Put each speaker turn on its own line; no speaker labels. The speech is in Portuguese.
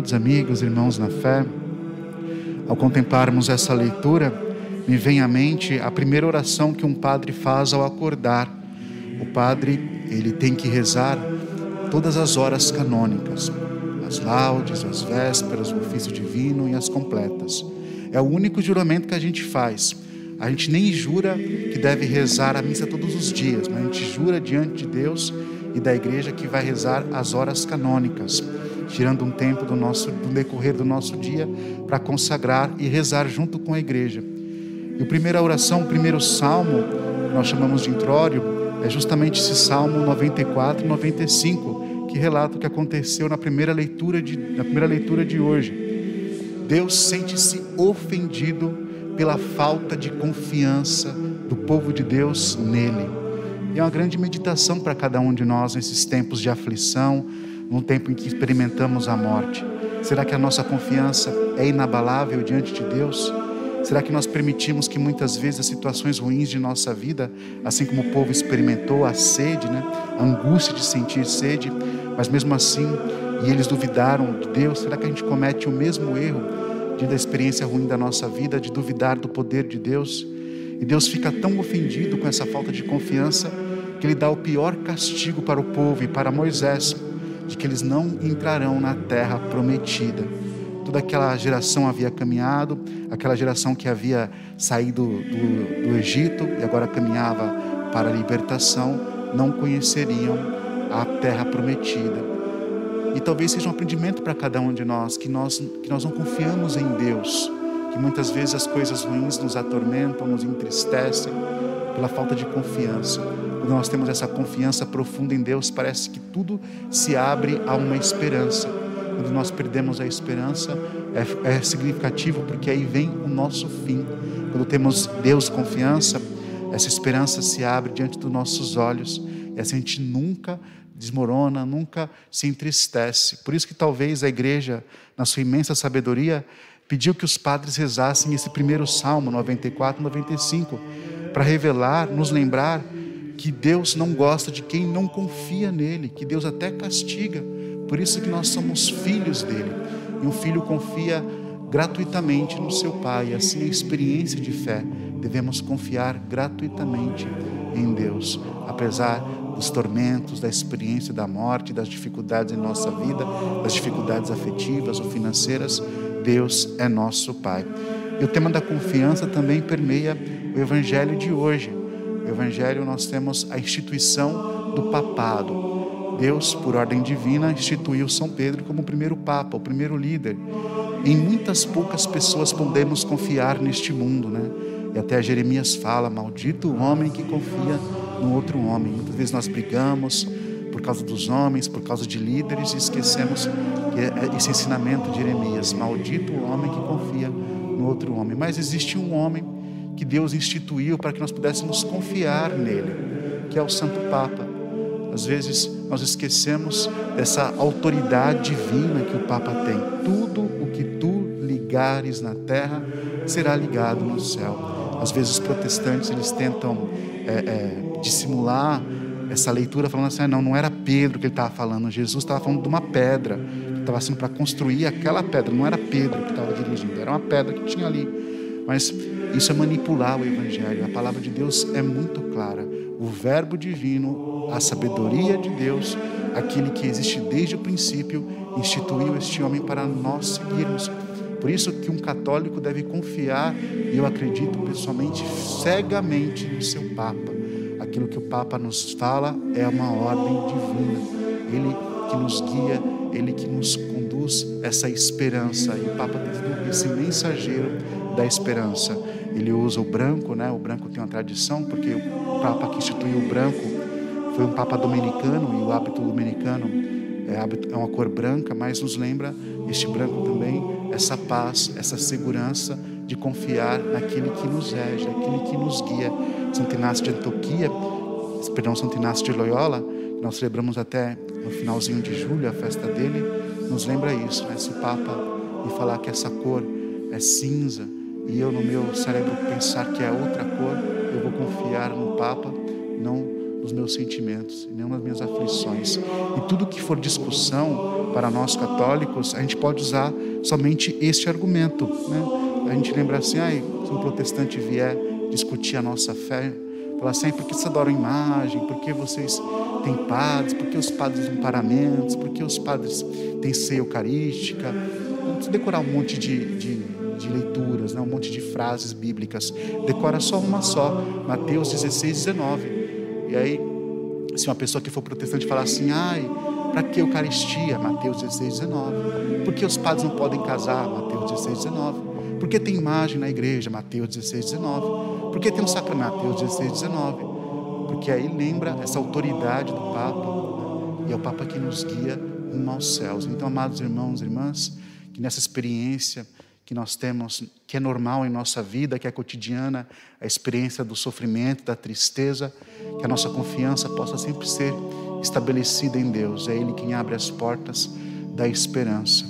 Amados amigos, irmãos na fé, ao contemplarmos essa leitura, me vem à mente a primeira oração que um padre faz ao acordar. O padre, ele tem que rezar todas as horas canônicas, as laudes, as vésperas, o ofício divino e as completas. É o único juramento que a gente faz. A gente nem jura que deve rezar a missa todos os dias, mas a gente jura diante de Deus e da igreja que vai rezar as horas canônicas, tirando um tempo do nosso do decorrer do nosso dia para consagrar e rezar junto com a igreja. E a primeira oração, o primeiro salmo, que nós chamamos de intrório, é justamente esse salmo 94 e 95, que relata o que aconteceu na primeira leitura de, na primeira leitura de hoje. Deus sente-se ofendido pela falta de confiança do povo de Deus nele. E é uma grande meditação para cada um de nós nesses tempos de aflição, num tempo em que experimentamos a morte. Será que a nossa confiança é inabalável diante de Deus? Será que nós permitimos que muitas vezes as situações ruins de nossa vida, assim como o povo experimentou a sede, né? a angústia de sentir sede, mas mesmo assim, e eles duvidaram de Deus, será que a gente comete o mesmo erro diante da experiência ruim da nossa vida, de duvidar do poder de Deus? E Deus fica tão ofendido com essa falta de confiança que Ele dá o pior castigo para o povo e para Moisés, de que eles não entrarão na terra prometida toda aquela geração havia caminhado, aquela geração que havia saído do, do Egito e agora caminhava para a libertação, não conheceriam a terra prometida. E talvez seja um aprendimento para cada um de nós que nós que nós não confiamos em Deus, que muitas vezes as coisas ruins nos atormentam, nos entristecem pela falta de confiança. Quando nós temos essa confiança profunda em Deus, parece que tudo se abre a uma esperança quando nós perdemos a esperança, é, é significativo porque aí vem o nosso fim. Quando temos Deus confiança, essa esperança se abre diante dos nossos olhos e assim a gente nunca desmorona, nunca se entristece. Por isso que talvez a igreja, na sua imensa sabedoria, pediu que os padres rezassem esse primeiro salmo 94, 95, para revelar, nos lembrar que Deus não gosta de quem não confia nele, que Deus até castiga por isso que nós somos filhos dele. E um filho confia gratuitamente no seu pai. Assim, a experiência de fé, devemos confiar gratuitamente em Deus, apesar dos tormentos, da experiência da morte, das dificuldades em nossa vida, das dificuldades afetivas ou financeiras. Deus é nosso Pai. E o tema da confiança também permeia o evangelho de hoje. O evangelho nós temos a instituição do papado. Deus, por ordem divina, instituiu São Pedro como o primeiro papa, o primeiro líder. Em muitas poucas pessoas podemos confiar neste mundo, né? E até Jeremias fala: Maldito o homem que confia no outro homem. Muitas vezes nós brigamos por causa dos homens, por causa de líderes, e esquecemos que é esse ensinamento de Jeremias: Maldito o homem que confia no outro homem. Mas existe um homem que Deus instituiu para que nós pudéssemos confiar nele, que é o Santo Papa. Às vezes nós esquecemos dessa autoridade divina que o Papa tem. Tudo o que tu ligares na terra será ligado no céu. Às vezes os protestantes eles tentam é, é, dissimular essa leitura falando assim, ah, não, não era Pedro que ele estava falando, Jesus estava falando de uma pedra que estava sendo para construir aquela pedra, não era Pedro que estava dirigindo, era uma pedra que tinha ali. Mas isso é manipular o Evangelho. A palavra de Deus é muito clara. O Verbo divino, a sabedoria de Deus, aquele que existe desde o princípio, instituiu este homem para nós seguirmos. Por isso que um católico deve confiar, e eu acredito pessoalmente, cegamente no seu Papa. Aquilo que o Papa nos fala é uma ordem divina. Ele que nos guia, ele que nos conduz essa esperança. E o Papa tem esse mensageiro da esperança. Ele usa o branco, né? O branco tem uma tradição, porque o Papa que instituiu o branco foi um Papa dominicano, e o hábito dominicano é, é uma cor branca, mas nos lembra este branco também, essa paz, essa segurança de confiar naquele que nos rege, naquele que nos guia. Santo Inácio de Antioquia, perdão, Santo Inácio de Loyola, que nós celebramos até no finalzinho de julho, a festa dele, nos lembra isso, né? esse Papa, e falar que essa cor é cinza, e eu no meu cérebro pensar que é outra cor, eu vou confiar no Papa, não nos meus sentimentos, e nas minhas aflições. E tudo que for discussão para nós católicos, a gente pode usar somente este argumento. Né? A gente lembra assim, ah, se um protestante vier discutir a nossa fé, falar assim, por que vocês adoram imagem? Por que vocês têm padres? Por que os padres têm paramentos? Por que os padres têm ceia eucarística? Precisa decorar um monte de, de, de leituras, né? um monte de frases bíblicas. Decora só uma só, Mateus 16, 19. E aí, se uma pessoa que for protestante falar assim, ai, para que Eucaristia? Mateus 16, 19. Por que os padres não podem casar? Mateus 16, 19. Por que tem imagem na igreja? Mateus 16, 19. Por que tem um sacramento? Mateus 16, 19. Porque aí lembra essa autoridade do Papa, né? e é o Papa que nos guia rumo aos céus. Então, amados irmãos e irmãs, que nessa experiência que nós temos, que é normal em nossa vida, que é cotidiana, a experiência do sofrimento, da tristeza, que a nossa confiança possa sempre ser estabelecida em Deus. É Ele quem abre as portas da esperança.